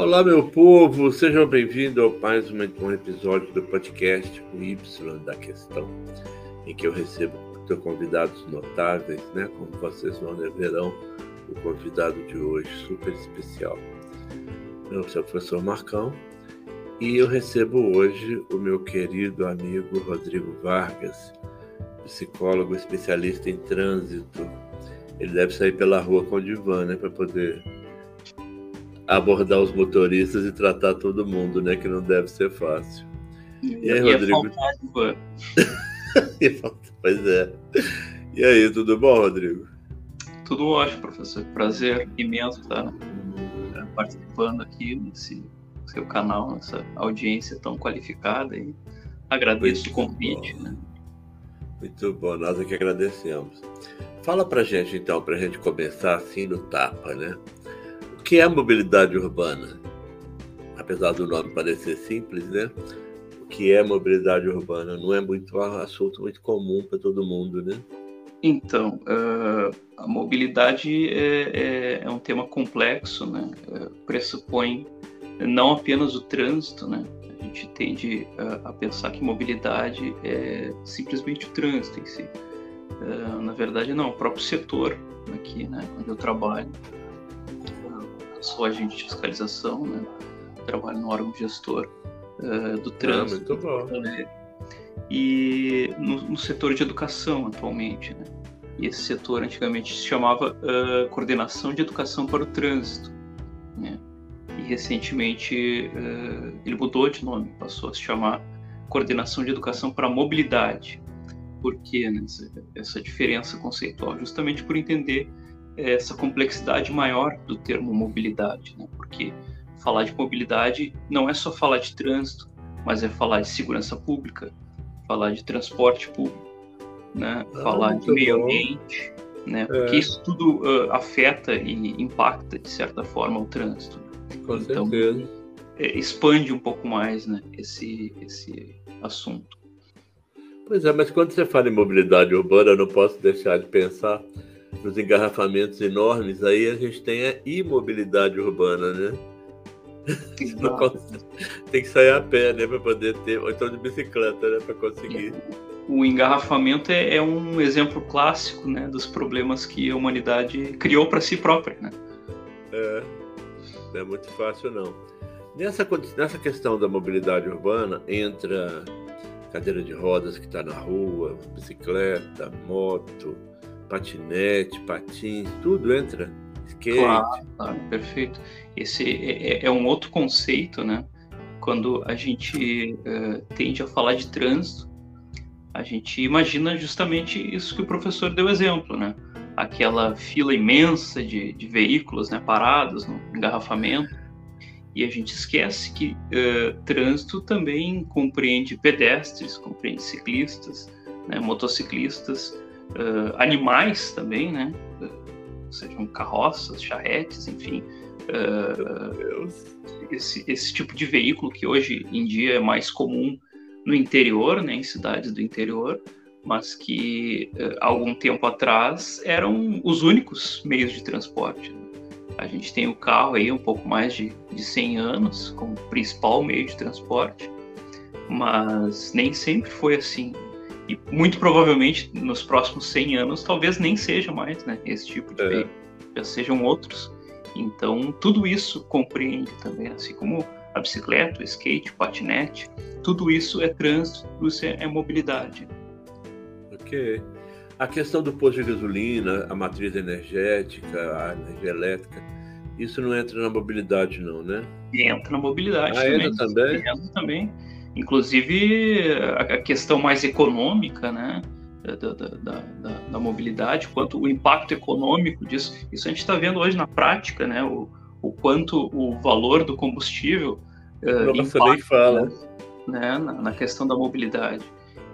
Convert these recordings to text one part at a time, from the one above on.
Olá, meu povo, sejam bem-vindos a mais um episódio do podcast O Y da Questão, em que eu recebo convidados notáveis, né? Como vocês vão verão, o convidado de hoje super especial. Eu sou o professor Marcão e eu recebo hoje o meu querido amigo Rodrigo Vargas, psicólogo especialista em trânsito. Ele deve sair pela rua com o divã, né, para poder abordar os motoristas e tratar todo mundo, né? Que não deve ser fácil. E aí, Rodrigo? pois é. E aí, tudo bom, Rodrigo? Tudo ótimo, professor. Prazer imenso estar eh, participando aqui nesse seu canal, nessa audiência tão qualificada e agradeço Muito o convite. Né? Muito bom, nós é que agradecemos. Fala pra gente então, pra gente começar assim no tapa, né? Que é mobilidade urbana? Apesar do nome parecer simples, né? O que é mobilidade urbana? Não é muito um assunto muito comum para todo mundo, né? Então, uh, a mobilidade é, é, é, um tema complexo, né? Uh, pressupõe não apenas o trânsito, né? A gente tende uh, a pensar que mobilidade é simplesmente o trânsito em si. na verdade, não, o próprio setor aqui, né? Onde eu trabalho, sou agente de fiscalização, né? trabalho no órgão gestor uh, do ah, trânsito. Bom. E no, no, setor de educação atualmente, né? E esse setor antigamente se chamava uh, Coordenação de Educação para o Trânsito, né? E recentemente uh, ele mudou de nome, passou a se chamar Coordenação de Educação para a Mobilidade. Por que né? essa diferença conceitual? Justamente por entender essa complexidade maior do termo mobilidade, né? porque falar de mobilidade não é só falar de trânsito, mas é falar de segurança pública, falar de transporte público, né? Ah, falar de meio bom. ambiente, né? porque é. isso tudo uh, afeta e impacta, de certa forma, o trânsito. Com então, certeza. É, expande um pouco mais né? esse, esse assunto. Pois é, mas quando você fala em mobilidade urbana, eu não posso deixar de pensar nos engarrafamentos enormes, aí a gente tem a imobilidade urbana, né? tem que sair a pé, né, para poder ter, ou então de bicicleta, né, para conseguir. O engarrafamento é, é, um exemplo clássico, né, dos problemas que a humanidade criou para si própria, né? É, não é muito fácil não. Nessa, nessa questão da mobilidade urbana entra cadeira de rodas que está na rua, bicicleta, moto, patinete, patins, tudo entra. Skate. Claro, claro, perfeito. Esse é, é, é, um outro conceito, né? Quando a gente uh, tende a falar de trânsito, a gente imagina justamente isso que o professor deu exemplo, né? Aquela fila imensa de, de veículos né, parados no engarrafamento. E a gente esquece que uh, trânsito também compreende pedestres, compreende ciclistas, né, motociclistas, uh, animais também, né? Uh, sejam carroças, charretes, enfim. Uh, esse, esse tipo de veículo que hoje em dia é mais comum no interior, né, em cidades do interior, mas que uh, algum tempo atrás eram os únicos meios de transporte. Né? A gente tem o carro aí um pouco mais de, de 100 anos como principal meio de transporte, mas nem sempre foi assim. E muito provavelmente nos próximos 100 anos talvez nem seja mais né, esse tipo de é. veículo, já sejam outros. Então tudo isso compreende também, assim como a bicicleta, o skate, o patinete, tudo isso é trânsito, tudo isso é, é mobilidade. Ok. A questão do posto de gasolina, a matriz energética, a energia elétrica, isso não entra na mobilidade não, né? Entra na mobilidade ah, também. Entra também? Entra também inclusive a questão mais econômica, né? Da, da, da, da, mobilidade, quanto o impacto econômico disso. Isso a gente está vendo hoje na prática, né? O, o quanto o valor do combustível uh, impacta, fala. Né, na, na, questão da mobilidade.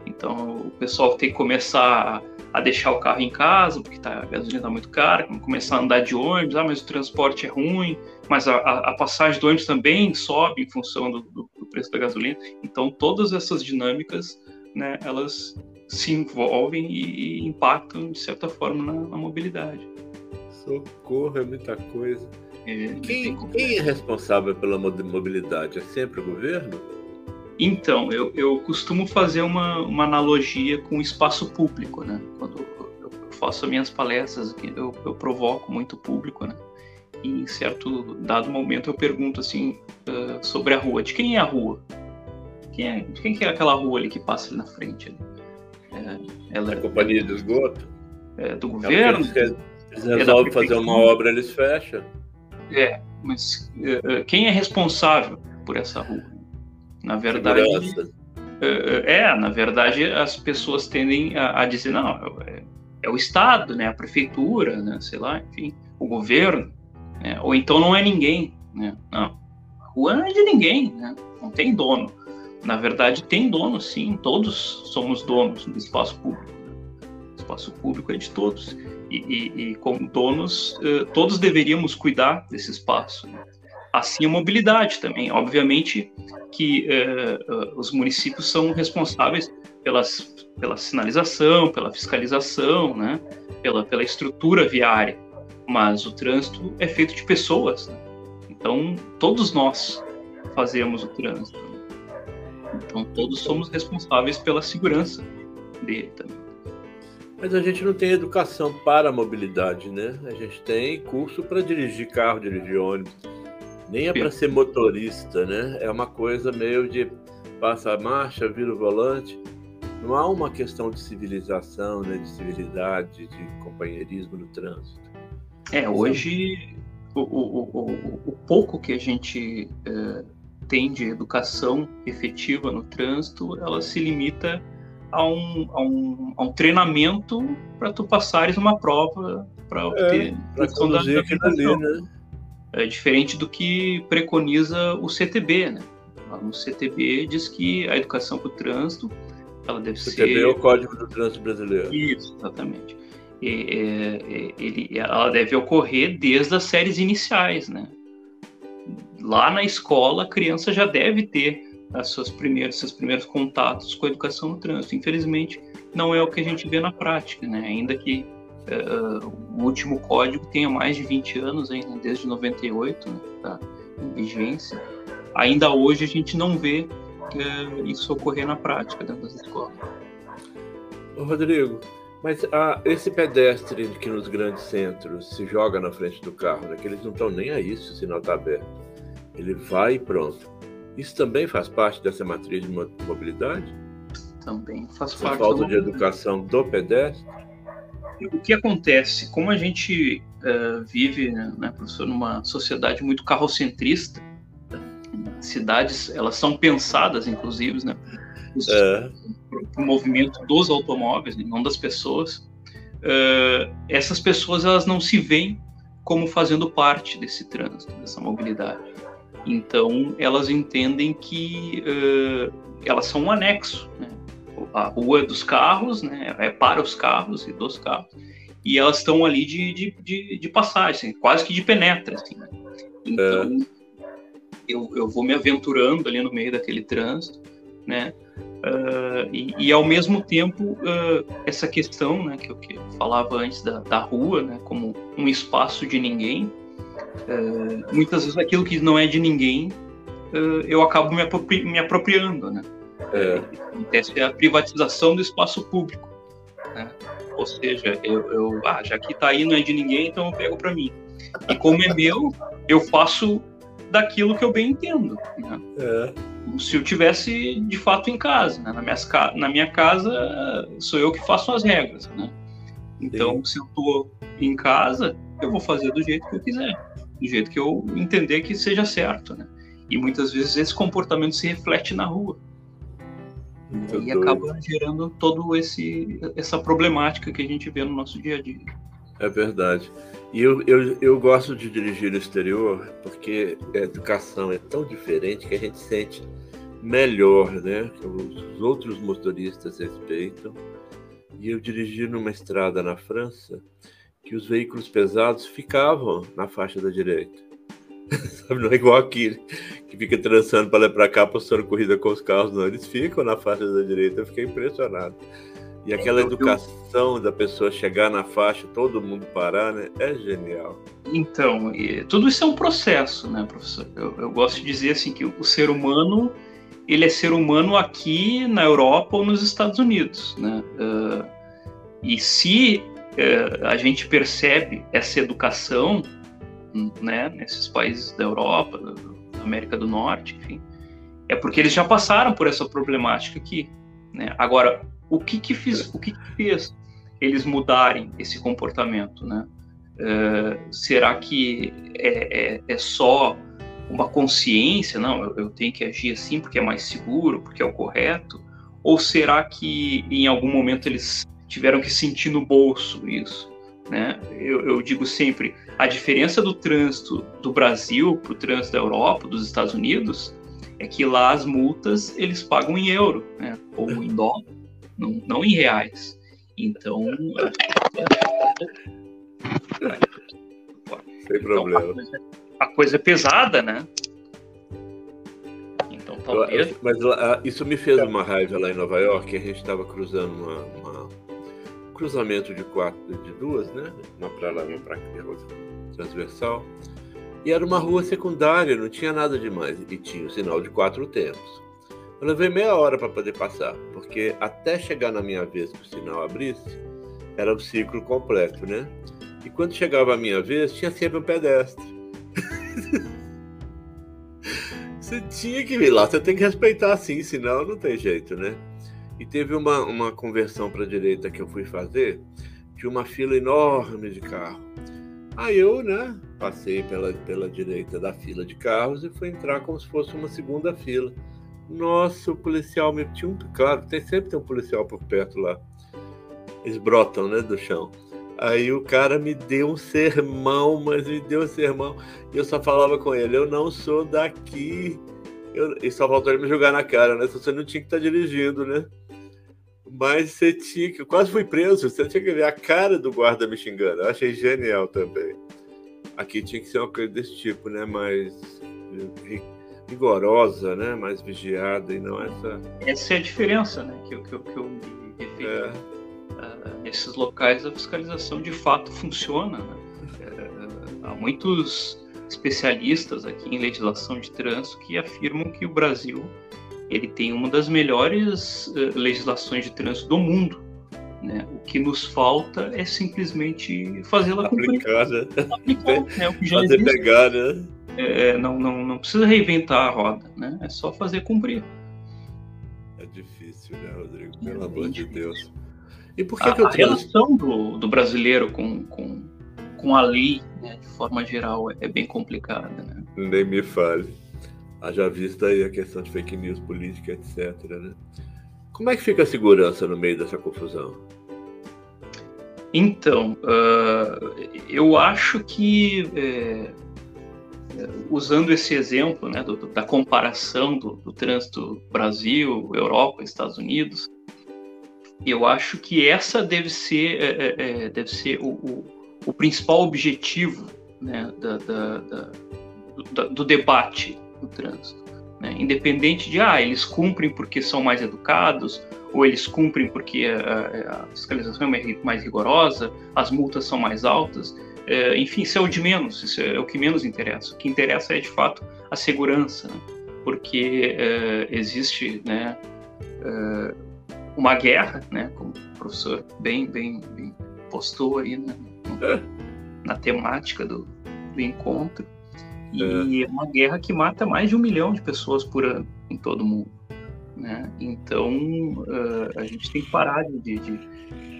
Então, o pessoal tem que começar a, a deixar o carro em casa, porque tá, a gasolina está muito cara, começar a andar de ônibus, ah, mas o transporte é ruim, mas a, a, a passagem do ônibus também sobe em função do, do, do, preço da gasolina. Então, todas essas dinâmicas, né, elas se envolvem e, e impactam, de certa forma, na, na mobilidade. Socorro, é muita coisa. É, quem, quem é responsável pela mobilidade? É sempre o governo? Então, eu, eu costumo fazer uma, uma analogia com o espaço público, né? Quando eu faço minhas palestras, eu, eu provoco muito público, né? E em certo dado momento eu pergunto assim uh, sobre a rua. De quem é a rua? Quem é, de quem que é aquela rua ali que passa ali na frente? Ali? É, ela é, companhia de esgoto? É do governo? Eles, eles resolvem é fazer uma obra, eles fecham. É, mas uh, quem é responsável por essa rua? Na verdade, é, é, na verdade, as pessoas tendem a, a dizer não, é, é, o Estado, né, a prefeitura, né, sei lá, enfim, o governo, né, ou então não é ninguém, né? Não, a rua não é de ninguém, né? Não tem dono. Na verdade, tem dono, sim. Todos somos donos do espaço público. Né? O espaço público é de todos. E, e, e como donos, eh, todos deveríamos cuidar desse espaço. Né? Assim a mobilidade também. Obviamente que eh, eh, os municípios são responsáveis pelas, pela sinalização, pela fiscalização, né? pela, pela estrutura viária. Mas o trânsito é feito de pessoas. Né? Então, todos nós fazemos o trânsito. Então todos somos responsáveis pela segurança dele também. Mas a gente não tem educação para a mobilidade, né? A gente tem curso para dirigir carro, dirigir ônibus. Nem é para ser motorista, né? É uma coisa meio de passa a marcha, vira o volante. Não há uma questão de civilização, né? de civilidade, de companheirismo no trânsito. É, hoje o, o, o, o pouco que a gente é, tem de educação efetiva no trânsito, ela se limita a um, a um, a um treinamento para tu passares uma prova para é, obter é, para conduzir aquilo ali, né? É diferente do que preconiza o CTB, né? No CTB diz que a educação para o trânsito ela deve CTB ser. CTB é o Código do Trânsito Brasileiro. Isso, exatamente. E, é, ele, ela deve ocorrer desde as séries iniciais, né? lá na escola a criança já deve ter as suas primeiras, seus primeiros contatos com a educação no trânsito. Infelizmente, não é o que a gente vê na prática, né? Ainda que uh, o último código tenha mais de 20 anos, ainda, desde 98, né? tá em vigência, ainda hoje a gente não vê uh, isso ocorrer na prática dentro das escolas. Ô Rodrigo, mas ah, esse pedestre que nos grandes centros se joga na frente do carro, né, que eles não estão nem aí se o sinal está aberto. Ele vai e pronto. Isso também faz parte dessa matriz de mobilidade? Também faz Essa parte. falta de educação do pedestre? O que acontece? Como a gente uh, vive, né, né, professor, numa sociedade muito carrocentrista, cidades elas são pensadas, inclusive, né, é. Para o movimento dos automóveis, né, não das pessoas. Uh, essas pessoas elas não se veem como fazendo parte desse trânsito, dessa mobilidade. Então, elas entendem que uh, elas são um anexo. Né? A rua é dos carros, né? é para os carros e dos carros. E elas estão ali de, de, de, de passagem, quase que de penetra. Assim, né? Então, é. eu, eu vou me aventurando ali no meio daquele trânsito, né? Uh, e, e, ao mesmo tempo uh, essa questão né, que eu, que eu falava antes da, da rua né, como um espaço de ninguém uh, muitas vezes aquilo que não é de ninguém eu acabo me, apropri me apropriando né é. é a privatização do espaço público né? ou seja eu, eu ah, já que está aí não é de ninguém então eu pego para mim e como é meu eu faço daquilo que eu bem entendo né? é se eu tivesse de fato em casa. Né? Na, minha, na minha casa sou eu que faço as regras. Né? Então, se eu estou em casa, eu vou fazer do jeito que eu quiser, do jeito que eu entender que seja certo. Né? E muitas vezes esse comportamento se reflete na rua. Muito e doido. acaba gerando todo esse essa problemática que a gente vê no nosso dia a dia. É verdade. E eu, eu, eu gosto de dirigir no exterior porque a educação é tão diferente que a gente sente melhor, né? Que os outros motoristas respeitam. E eu dirigi numa estrada na França que os veículos pesados ficavam na faixa da direita. Não é igual aqui, que fica trançando para lá para cá, postando corrida com os carros, não. Eles ficam na faixa da direita. Eu fiquei impressionado. E aquela educação da pessoa chegar na faixa, todo mundo parar, né? É genial. Então, tudo isso é um processo, né, professor? Eu, eu, gosto de dizer assim que o ser humano ele é ser humano aqui na Europa ou nos Estados Unidos, né? Uh, e se uh, a gente percebe essa educação, né, nesses países da Europa, da América do Norte, enfim, é porque eles já passaram por essa problemática aqui, né? Agora, o que que o que, que fez eles mudarem esse comportamento, né? Uh, será que é, é, é, só uma consciência, não, eu, eu, tenho que agir assim porque é mais seguro, porque é o correto? Ou será que em algum momento eles tiveram que sentir no bolso isso? Né? Eu, eu digo sempre, a diferença do trânsito do Brasil para o trânsito da Europa, dos Estados Unidos, é que lá as multas eles pagam em euro, né? ou em dólar não, não em reais. Então. Sem problema. Então, a, coisa, a, coisa, é pesada, né? Então talvez. Mas isso me fez uma raiva lá em Nova York. A gente estava cruzando uma, uma, um cruzamento de quatro, de duas, né? Uma para lá, uma para cá, transversal. E era uma rua secundária, não tinha nada demais. E tinha o sinal de quatro tempos. Eu levei meia hora para poder passar, porque até chegar na minha vez que o sinal abrisse, era o ciclo completo, né? E quando chegava a minha vez, tinha sempre um pedestre. você tinha que vir lá, você tem que respeitar assim, senão não tem jeito, né? E teve uma, uma conversão para a direita que eu fui fazer, de uma fila enorme de carro. Aí eu, né, passei pela, pela direita da fila de carros e fui entrar como se fosse uma segunda fila. Nossa, o policial me tinha um. Claro, tem, sempre tem um policial por perto lá. Eles brotam, né, do chão. Aí o cara me deu um sermão, mas me deu um sermão. E eu só falava com ele: eu não sou daqui. Eu... E só faltou ele me jogar na cara, né? Você não tinha que estar tá dirigindo, né? Mas você tinha que. Eu quase fui preso. Você tinha que ver a cara do guarda me xingando. Eu achei genial também. Aqui tinha que ser uma coisa desse tipo, né? Mas rigorosa, né? mais vigiada e não essa. Essa é a diferença né? que, que, que eu me referi. É. Uh, nesses locais a fiscalização de fato funciona. Né? Uh, há muitos especialistas aqui em legislação de trânsito que afirmam que o Brasil ele tem uma das melhores uh, legislações de trânsito do mundo. Né? O que nos falta é simplesmente fazê-la cumprir. Né? Aplicar, né? O que já Fazer existe. pegar, né? É, não, não, não precisa reinventar a roda, né? É só fazer cumprir. É difícil, né, Rodrigo? Pelo é amor de Deus. E por que, a, que eu A relação do, do brasileiro com, com, com a lei, né, de forma geral, é, é bem complicada, né? Nem me fale. Haja vista aí a questão de fake news política, etc, né? Como é que fica a segurança no meio dessa confusão? Então, uh, eu acho que... É usando esse exemplo né, do, da comparação do, do, trânsito Brasil, Europa, Estados Unidos, eu acho que essa deve ser, é, é, é deve ser o, o, o, principal objetivo né, da, da, da, do debate do trânsito. Né? Independente de, ah, eles cumprem porque são mais educados, ou eles cumprem porque a, a fiscalização é mais rigorosa, as multas são mais altas é, enfim, isso é o de menos, isso é o que menos interessa. O que interessa é, de fato, a segurança, né? porque é, existe né, é, uma guerra, né, como o professor bem, bem, bem postou aí né, na temática do, do encontro, e é. uma guerra que mata mais de um milhão de pessoas por ano em todo o mundo. Né? Então, uh, a gente tem que parar de, de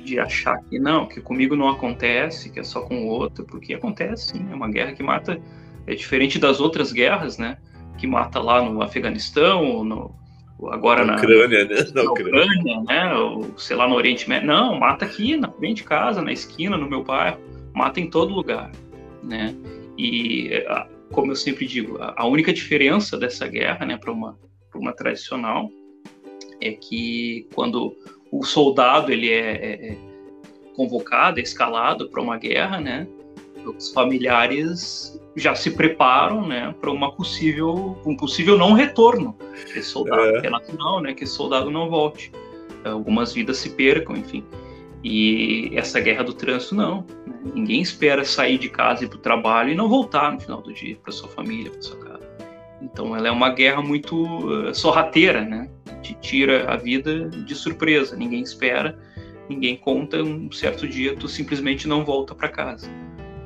de achar que não, que comigo não acontece, que é só com o outro, porque acontece sim, é uma guerra que mata, é diferente das outras guerras, né? Que mata lá no Afeganistão, ou no, agora na, Ucrânia, né? Na, na Ucrânia, Ucrânia, né? Ou, sei lá, no Oriente Médio. Não, mata aqui, na frente de casa, na esquina, no meu bairro, mata em todo lugar, né? E, como eu sempre digo, a única diferença dessa guerra, né, para uma, uma tradicional, é que quando o soldado ele é, é, é convocado, é escalado para uma guerra, né? Os familiares já se preparam, né, para uma possível, um possível não retorno. Esse soldado, é. que é né, que esse soldado não volte. algumas vidas se percam, enfim. E essa guerra do trânsito, não. Né? Ninguém espera sair de casa e para o trabalho e não voltar no final do dia para sua família, para sua casa. Então, ela é uma guerra muito uh, sorrateira, né? Te tira a vida de surpresa. Ninguém espera, ninguém conta. Um certo dia, tu simplesmente não volta para casa.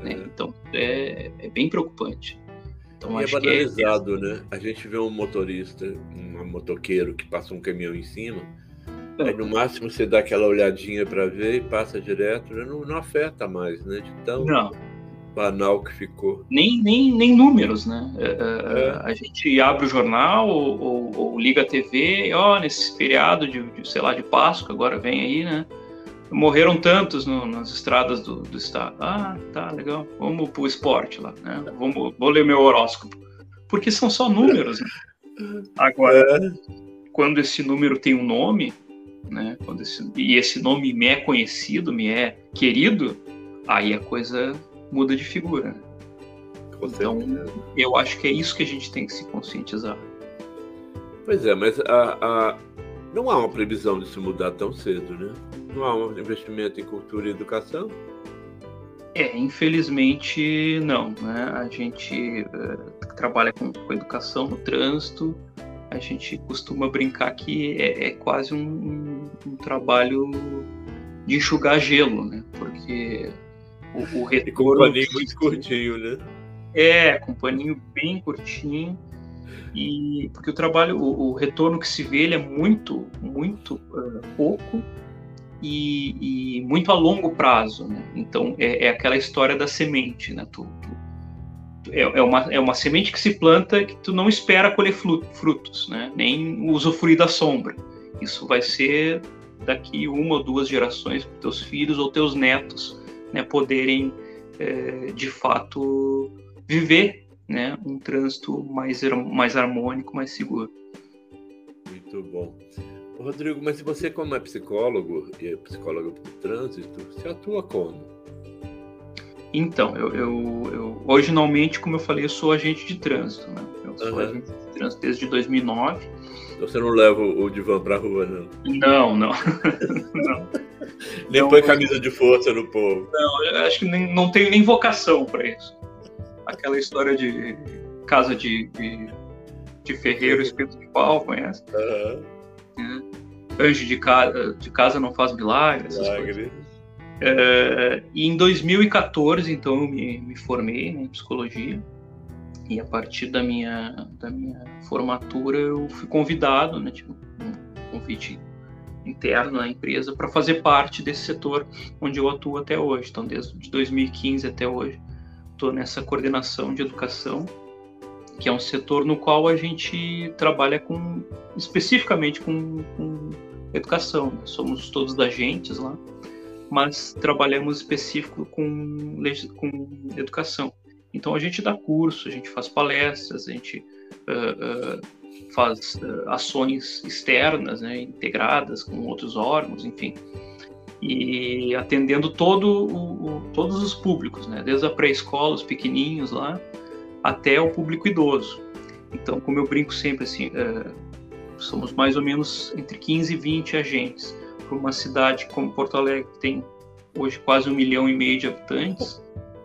Né? Então, é, é, bem preocupante. Então, e é, é banalizado, é... né? A gente vê um motorista, um motoqueiro que passa um caminhão em cima Aí no máximo você dá aquela olhadinha para ver e passa direto, não, não afeta mais, né? De tão não. Banal que ficou. Nem, nem, nem números, né? É, é. é. A gente abre o jornal ou, ou, ou liga a TV e, ó, nesse feriado de, de, sei lá, de Páscoa, agora vem aí, né? Morreram tantos no, nas estradas do, do estado. Ah, tá, legal. Vamos pro esporte lá, né? Vamos, vou ler meu horóscopo. Porque são só números, né? Agora, é. quando esse número tem um nome, né? Quando esse, e esse nome me é conhecido, me é querido, aí a coisa muda de figura. então, eu acho que é isso que a gente tem que se conscientizar. Pois é, mas a, a, não há uma previsão de se mudar tão cedo, né? Não há um investimento em cultura e educação? É, infelizmente não. Né? A gente uh, trabalha com, com educação no trânsito, a gente costuma brincar que é, é quase um, um, um, trabalho de enxugar gelo, né? Porque o, o retorno... E com um paninho muito curtinho, né? É, com um paninho bem curtinho. E porque o trabalho, o, o retorno que se vê, ele é muito, muito uh, pouco e, e, muito a longo prazo, né? Então é, é, aquela história da semente, né? Tu, tu é, é, uma, é uma semente que se planta que tu não espera colher frutos, né? nem usufruir da sombra. Isso vai ser daqui uma ou duas gerações para teus filhos ou teus netos né, poderem, é, de fato, viver né, um trânsito mais, mais harmônico, mais seguro. Muito bom. Rodrigo, mas se você como é psicólogo e é psicólogo do trânsito, você atua como? Então, eu, eu, eu, originalmente, como eu falei, eu sou agente de trânsito, né? Eu sou uhum. agente de trânsito desde 2009. Então você não leva o divã pra rua, não? Não, não. não. nem não, põe camisa de força no povo. Não, eu acho que nem, não tenho nem vocação para isso. Aquela história de casa de, de, de ferreiro, espeto de pau, conhece? Uhum. É. Anjo de casa, de casa não faz milagre, essas Milagre. coisas. Uh, e em 2014, então, eu me, me formei né, em psicologia. E a partir da minha, da minha formatura, eu fui convidado, né, tipo, um convite interno na empresa para fazer parte desse setor onde eu atuo até hoje. Então, desde 2015 até hoje, estou nessa coordenação de educação, que é um setor no qual a gente trabalha com especificamente com, com educação. Né? Somos todos agentes lá mas trabalhamos específico com, com educação. Então a gente dá curso, a gente faz palestras, a gente uh, uh, faz uh, ações externas, né, integradas com outros órgãos, enfim, e atendendo todo o, o, todos os públicos, né, desde a pré-escola, os pequenininhos lá, até o público idoso. Então, como eu brinco sempre assim, somos mais ou menos entre 15 e 20 agentes para uma cidade como Porto Alegre, que tem hoje quase um milhão e meio de habitantes,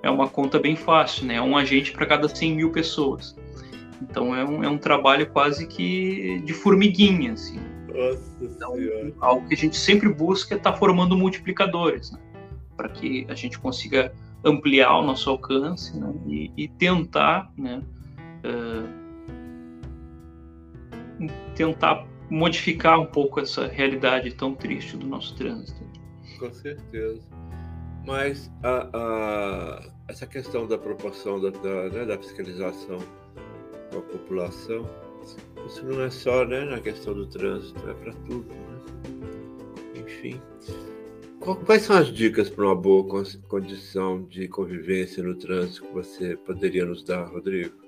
é uma conta bem fácil, né? É um agente para cada 100 mil pessoas. Então é um, é um trabalho quase que de formiguinha, assim. Nossa então, senhora. algo que a gente sempre busca é estar tá formando multiplicadores, né? Para que a gente consiga ampliar o nosso alcance né? e, e, tentar, né? Uh, tentar modificar um pouco essa realidade tão triste do nosso trânsito. Com certeza. Mas a, a, essa questão da proporção da, da, né, da fiscalização com a população, isso não é só né, na questão do trânsito, é para tudo. Né? Enfim. Quais são as dicas para uma boa condição de convivência no trânsito que você poderia nos dar, Rodrigo?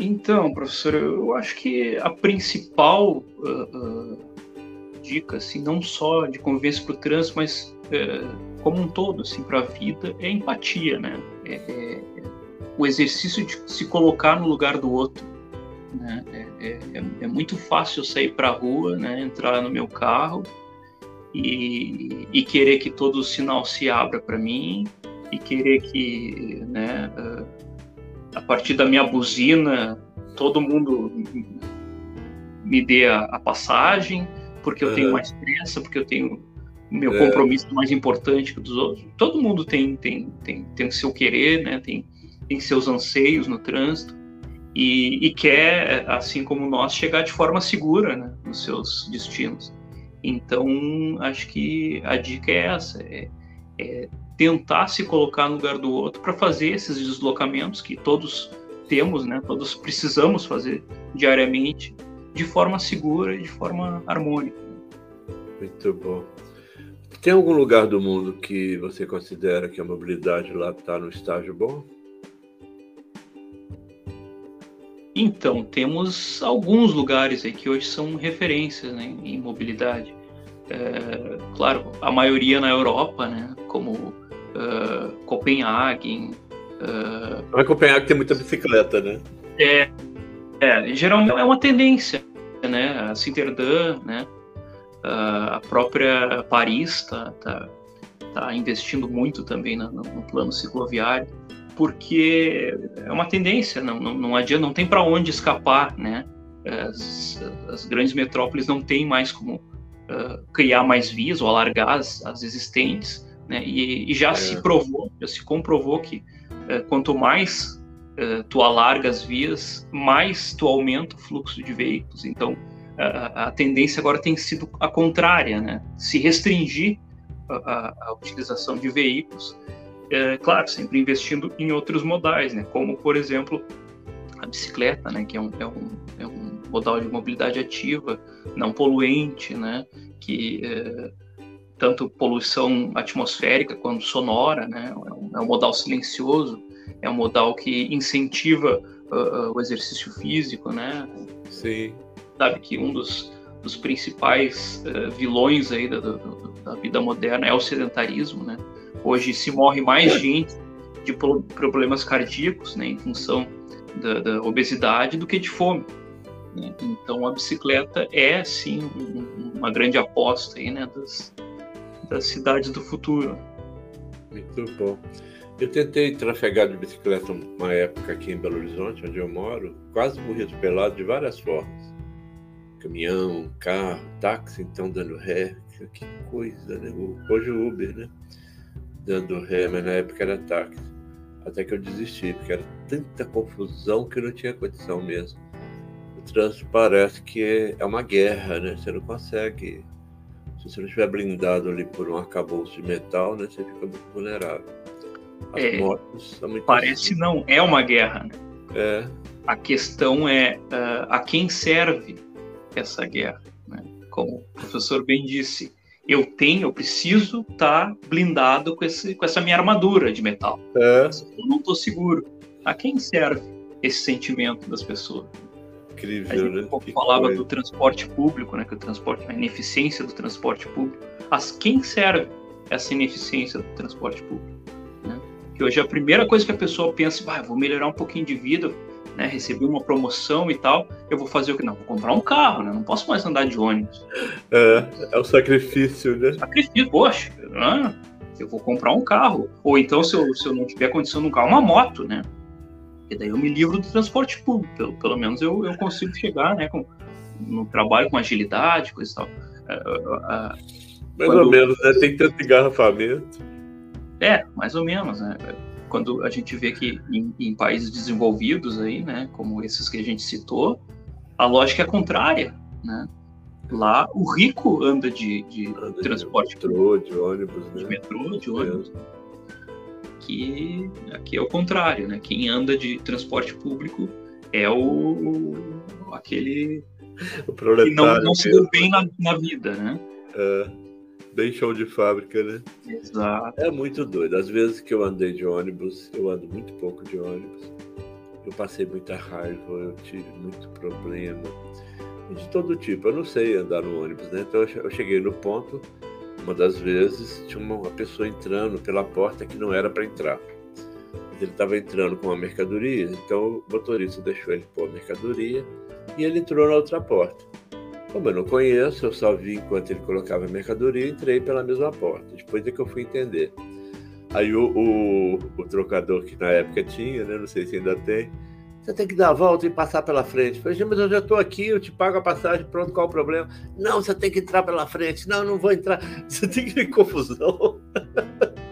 Então, professor, eu acho que a principal uh, uh, dica, assim, não só de convivência para o trânsito, mas uh, como um todo, assim, para a vida, é empatia, né? É, é, o exercício de se colocar no lugar do outro. Né? É, é, é, é muito fácil sair para a rua, né? entrar no meu carro e, e querer que todo o sinal se abra para mim e querer que, né, a partir da minha buzina, todo mundo me dê a, a passagem, porque eu uhum. tenho mais pressa, porque eu tenho meu é. compromisso mais importante que o dos outros. Todo mundo tem tem tem, tem seu querer, né? Tem tem seus anseios no trânsito e, e quer, assim como nós, chegar de forma segura né, nos seus destinos. Então, acho que a dica é essa: é, é tentar se colocar no lugar do outro para fazer esses deslocamentos que todos temos, né? Todos precisamos fazer diariamente, de forma segura e de forma harmônica. Muito bom. Tem algum lugar do mundo que você considera que a mobilidade lá está no estágio bom? Então, temos alguns lugares aí que hoje são referências né, em mobilidade. É, claro, a maioria na Europa, né, como uh, Copenhague. Uh, Mas Copenhague tem muita bicicleta, né? É, é, geralmente é uma tendência, né? A Cinterdã, né? Uh, a própria Paris está tá, tá investindo muito também no, no plano cicloviário porque é uma tendência, não, não, não adianta, não tem para onde escapar, né? As, as, grandes metrópoles não têm mais como uh, criar mais vias ou alargar as, as existentes, né? E, e já é. se provou, já se comprovou que uh, quanto mais uh, tu alarga as vias, mais tu aumenta o fluxo de veículos. Então, a, a tendência agora tem sido a contrária, né? Se restringir a, a utilização de veículos é, claro, sempre investindo em outros modais, né? Como, por exemplo, a bicicleta, né? Que é um, é um, é um modal de mobilidade ativa, não poluente, né? Que é, tanto poluição atmosférica quanto sonora, né? É um, é um modal silencioso, é um modal que incentiva uh, o exercício físico, né? Sim. Sabe que um dos, dos principais uh, vilões aí da, da, da vida moderna é o sedentarismo, né? Hoje se morre mais gente de problemas cardíacos, né, em função da, da obesidade, do que de fome. Né? Então a bicicleta é sim uma grande aposta aí, né, das, das cidades do futuro. Muito bom. Eu tentei trafegar de bicicleta uma época aqui em Belo Horizonte, onde eu moro, quase morri atropelado de várias formas. Caminhão, carro, táxi, então dando ré, que coisa, né? Hoje o Uber, né? dando ré, mas na época era táxi. Até que eu desisti, porque era tanta confusão que não tinha condição mesmo. O trânsito parece que é uma guerra, né? Você não consegue. Se você não estiver blindado ali por um arcabouço de metal, né? Você fica muito vulnerável. As é, motos são muito. Parece não, é uma guerra, né? É. A questão é uh, a quem serve essa guerra. Né? Como o professor bem disse, eu tenho, eu preciso estar tá blindado com, esse, com essa minha armadura de metal. É. Eu não estou seguro. A quem serve esse sentimento das pessoas? Incrível, a gente né? Pouco falava coisa. do transporte público, né? Que o transporte, a ineficiência do transporte público. Mas quem serve essa ineficiência do transporte público? Né? Que hoje a primeira coisa que a pessoa pensa, ah, vou melhorar um pouquinho de vida, né, recebi uma promoção e tal, eu vou fazer o que? Não, vou comprar um carro, né? Não posso mais andar de ônibus. É, é o sacrifício, né? Sacrifício, poxa, ah, eu vou comprar um carro. Ou então, se eu, se eu não tiver condição de um carro, uma moto, né? E daí eu me livro do transporte público. Pelo, pelo menos eu, eu consigo chegar, né? Com, no trabalho com agilidade, coisa e tal. É, é, mais quando... ou menos, né? Tem tanto engarrafamento. É, mais ou menos, né? Quando a gente vê que em, em, países desenvolvidos aí, né, como esses que a gente citou, a lógica é contrária, né? Lá o rico anda de, de anda transporte de metrô, de ônibus, né? De metrô, de ônibus. Que aqui é o contrário, né? Quem anda de transporte público é o aquele o que não, não se deu bem na, na vida, né? É bem show de fábrica, né? Exato. É muito doido. Às vezes que eu andei de ônibus, eu ando muito pouco de ônibus. Eu passei muita raiva, eu tive muito problema. De todo tipo. Eu não sei andar no ônibus, né? Então eu cheguei no ponto, uma das vezes, tinha uma pessoa entrando pela porta que não era para entrar. Ele estava entrando com uma mercadoria, então o motorista deixou ele pôr a mercadoria e ele entrou na outra porta. Como eu não conheço, eu só vi enquanto ele colocava a mercadoria e entrei pela mesma porta. Depois é que eu fui entender. Aí o, o, o trocador que na época tinha, né? Não sei se ainda tem. Você tem que dar a volta e passar pela frente. Eu falei, mas eu já estou aqui, eu te pago a passagem, pronto, qual o problema? Não, você tem que entrar pela frente. Não, não vou entrar. Você tem que ver confusão.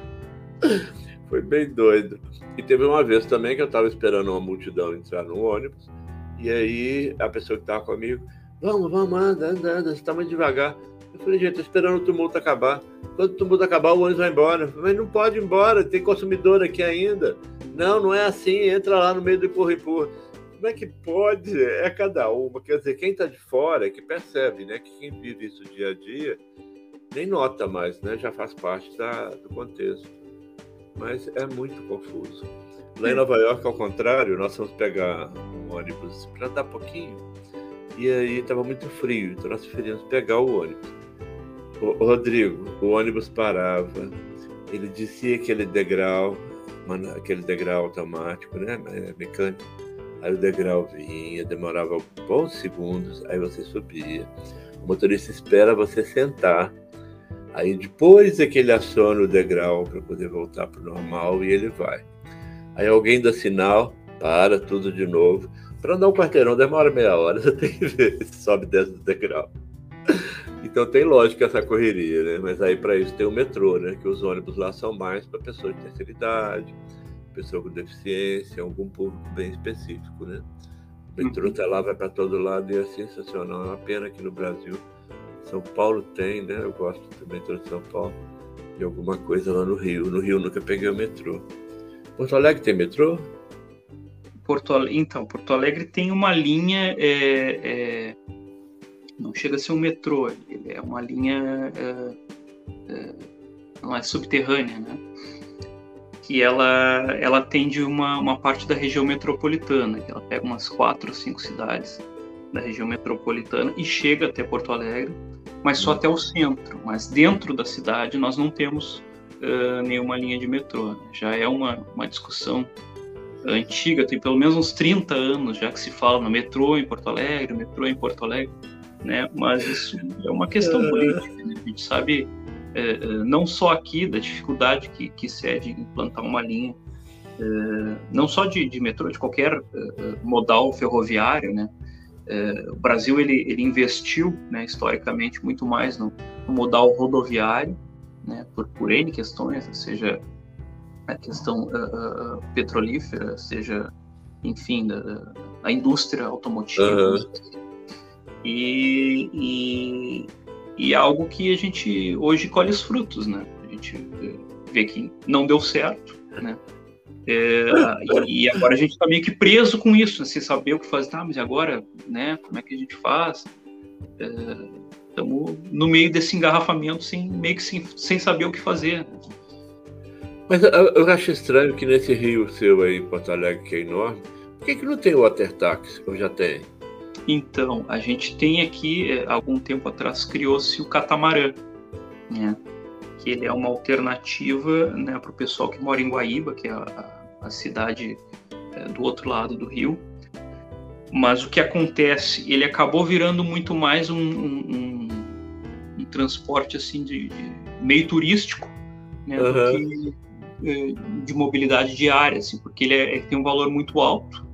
Foi bem doido. E teve uma vez também que eu estava esperando uma multidão entrar no ônibus. E aí a pessoa que estava comigo Vamos, vamos, anda, anda, anda, você está muito devagar. Eu falei, gente, estou esperando o tumulto acabar. Quando o tumulto acabar, o ônibus vai embora. Mas não pode ir embora, tem consumidor aqui ainda. Não, não é assim, entra lá no meio do empurra-empurra. Como é que pode? É cada uma. Quer dizer, quem está de fora é que percebe, né? Que quem vive isso dia a dia nem nota mais, né? Já faz parte da, do contexto. Mas é muito confuso. Lá em Nova York, ao contrário, nós vamos pegar um ônibus para andar pouquinho e aí estava muito frio, então nós preferíamos pegar o ônibus. O, Rodrigo, o ônibus parava, ele descia aquele degrau, aquele degrau automático, né, é, mecânico. Aí o degrau vinha, demorava bons segundos, aí você subia. O motorista espera você sentar. Aí depois é que ele aciona o degrau para poder voltar para o normal e ele vai. Aí alguém dá sinal, para tudo de novo. Para andar um quarteirão demora meia hora, você tem que ver se sobe desce do degrau. Então tem lógica essa correria, né? Mas aí para isso tem o metrô, né? Que os ônibus lá são mais para pessoas de terceira idade, pessoa com deficiência, algum público bem específico, né? O metrô tá lá, vai para todo lado e é sensacional. É uma pena que no Brasil, São Paulo tem, né? Eu gosto do metrô de São Paulo e alguma coisa lá no Rio. No Rio nunca peguei o metrô. Porto Alegre tem metrô? Porto Alegre, então, Porto Alegre tem uma linha, é, é, não chega a ser um metrô, ele é uma linha, é, é não é subterrânea, né? Que ela, ela atende uma, uma parte da região metropolitana, que ela pega umas quatro ou cinco cidades da região metropolitana e chega até Porto Alegre, mas só até o centro. Mas dentro da cidade nós não temos uh, nenhuma linha de metrô. Né? Já é uma, uma discussão antiga, tem pelo menos uns 30 anos já que se fala no metrô em Porto Alegre, metrô em Porto Alegre, né? Mas isso é uma questão é. política, né? A gente sabe é, é, não só aqui da dificuldade que, que se é de implantar uma linha, é, não só de, de, metrô, de qualquer é, é, modal ferroviário, né? o Brasil ele, ele investiu, né, historicamente, muito mais no, no modal rodoviário, né, por, por N questões, seja a questão uh, petrolífera, seja, enfim, da, da indústria automotiva. Uhum. E, e, e algo que a gente hoje colhe os frutos, né? A gente vê que não deu certo, né? É, e, agora a gente está meio que preso com isso, né? sem saber o que fazer. Tá, mas agora, né? Como é que a gente faz? Estamos é, no meio desse engarrafamento, sem, meio que sem, sem saber o que fazer. Mas eu, eu, acho estranho que nesse rio seu aí Porto Alegre, que é enorme, por que, que não tem o water taxi? Ou já tem? Então, a gente tem aqui, é, algum tempo atrás, criou-se o catamarã, né? que ele é uma alternativa né, para o pessoal que mora em Guaíba, que é a, a cidade é, do outro lado do rio. Mas o que acontece, ele acabou virando muito mais um, um, um, um transporte assim de, de, meio turístico, né, uhum. do que de mobilidade diária, assim, porque ele, é, ele, tem um valor muito alto,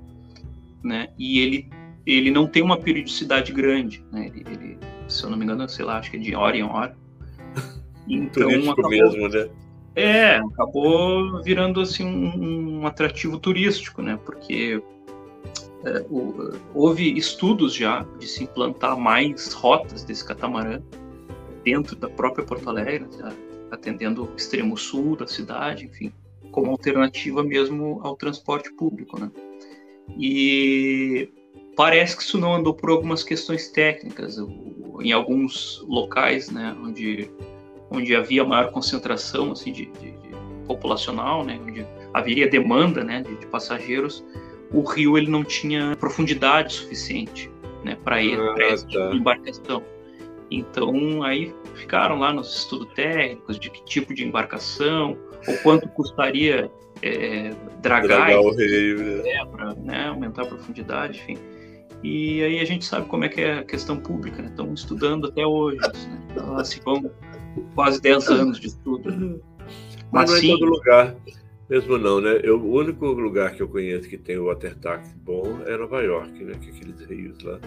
né? E ele ele não tem uma periodicidade grande, né? Ele, ele, se eu não me engano, sei lá, acho que é de hora em hora. Então acabou, mesmo, né? É, acabou virando assim um, um atrativo turístico, né? Porque é, o, houve estudos já de se implantar mais rotas desse catamarã dentro da própria Porto Alegre, já atendendo o extremo sul da cidade, enfim, como alternativa mesmo ao transporte público, né? E parece que isso não andou por algumas questões técnicas, em alguns locais, né, onde onde havia maior concentração assim de, de, de populacional, né, onde haveria demanda, né, de, de, passageiros, o rio ele não tinha profundidade suficiente, né, para ir ah, para tá. embarcação. Então aí ficaram lá nos estudos técnicos de que tipo de embarcação, ou quanto custaria é, dragar, dragar o rio, né? É, para né, aumentar a profundidade, enfim. E aí a gente sabe como é que é a questão pública, né? Estão estudando até hoje, né? então, assim, vão quase 10 anos de estudo. Mas, Mas não é todo lugar, mesmo não, né? Eu, o único lugar que eu conheço que tem o water taxi bom é Nova York, né? Que é aqueles rios lá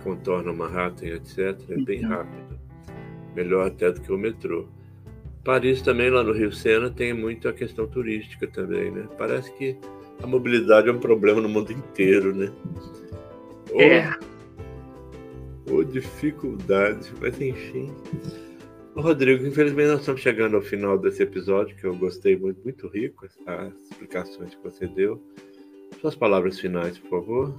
que contornam Manhattan, etc. É bem uhum. rápido. Melhor até do que o metrô. Paris também, lá no Rio Sena, tem muito a questão turística também, né? Parece que a mobilidade é um problema no mundo inteiro, né? Ou, é. Ou dificuldade, mas enfim. Ô, Rodrigo, infelizmente nós estamos chegando ao final desse episódio, que eu gostei muito, muito rico, as explicações que você deu. Suas palavras finais, por favor.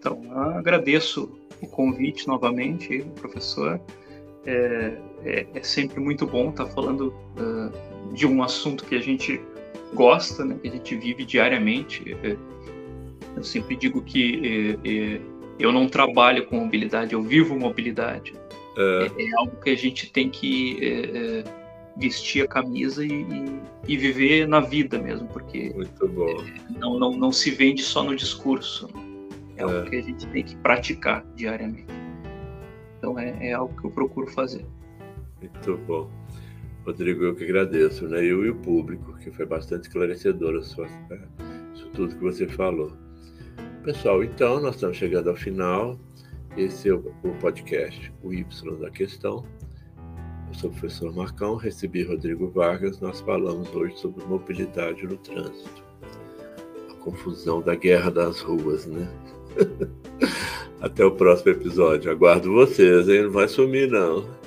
Então, agradeço o convite novamente, professor. É, é, é, sempre muito bom estar falando uh, de um assunto que a gente gosta, né, que a gente vive diariamente. É, eu sempre digo que é, é, eu não trabalho com mobilidade, eu vivo mobilidade. É, é algo que a gente tem que vestir a camisa e, e, e, viver na vida mesmo, porque não, não, não se vende só no discurso. É algo que a gente tem que praticar diariamente. Então é, é algo que eu procuro fazer. Muito bom. Rodrigo, eu que agradeço, né? Eu e o público, que foi bastante esclarecedor a sua, é, isso tudo que você falou. Pessoal, então nós estamos chegando ao final. Esse é o podcast, o Y da questão. Eu sou o professor Marcão, recebi Rodrigo Vargas. Nós falamos hoje sobre mobilidade no trânsito. A confusão da guerra das ruas, né? Até o próximo episódio. Aguardo vocês, hein? Não vai sumir, não.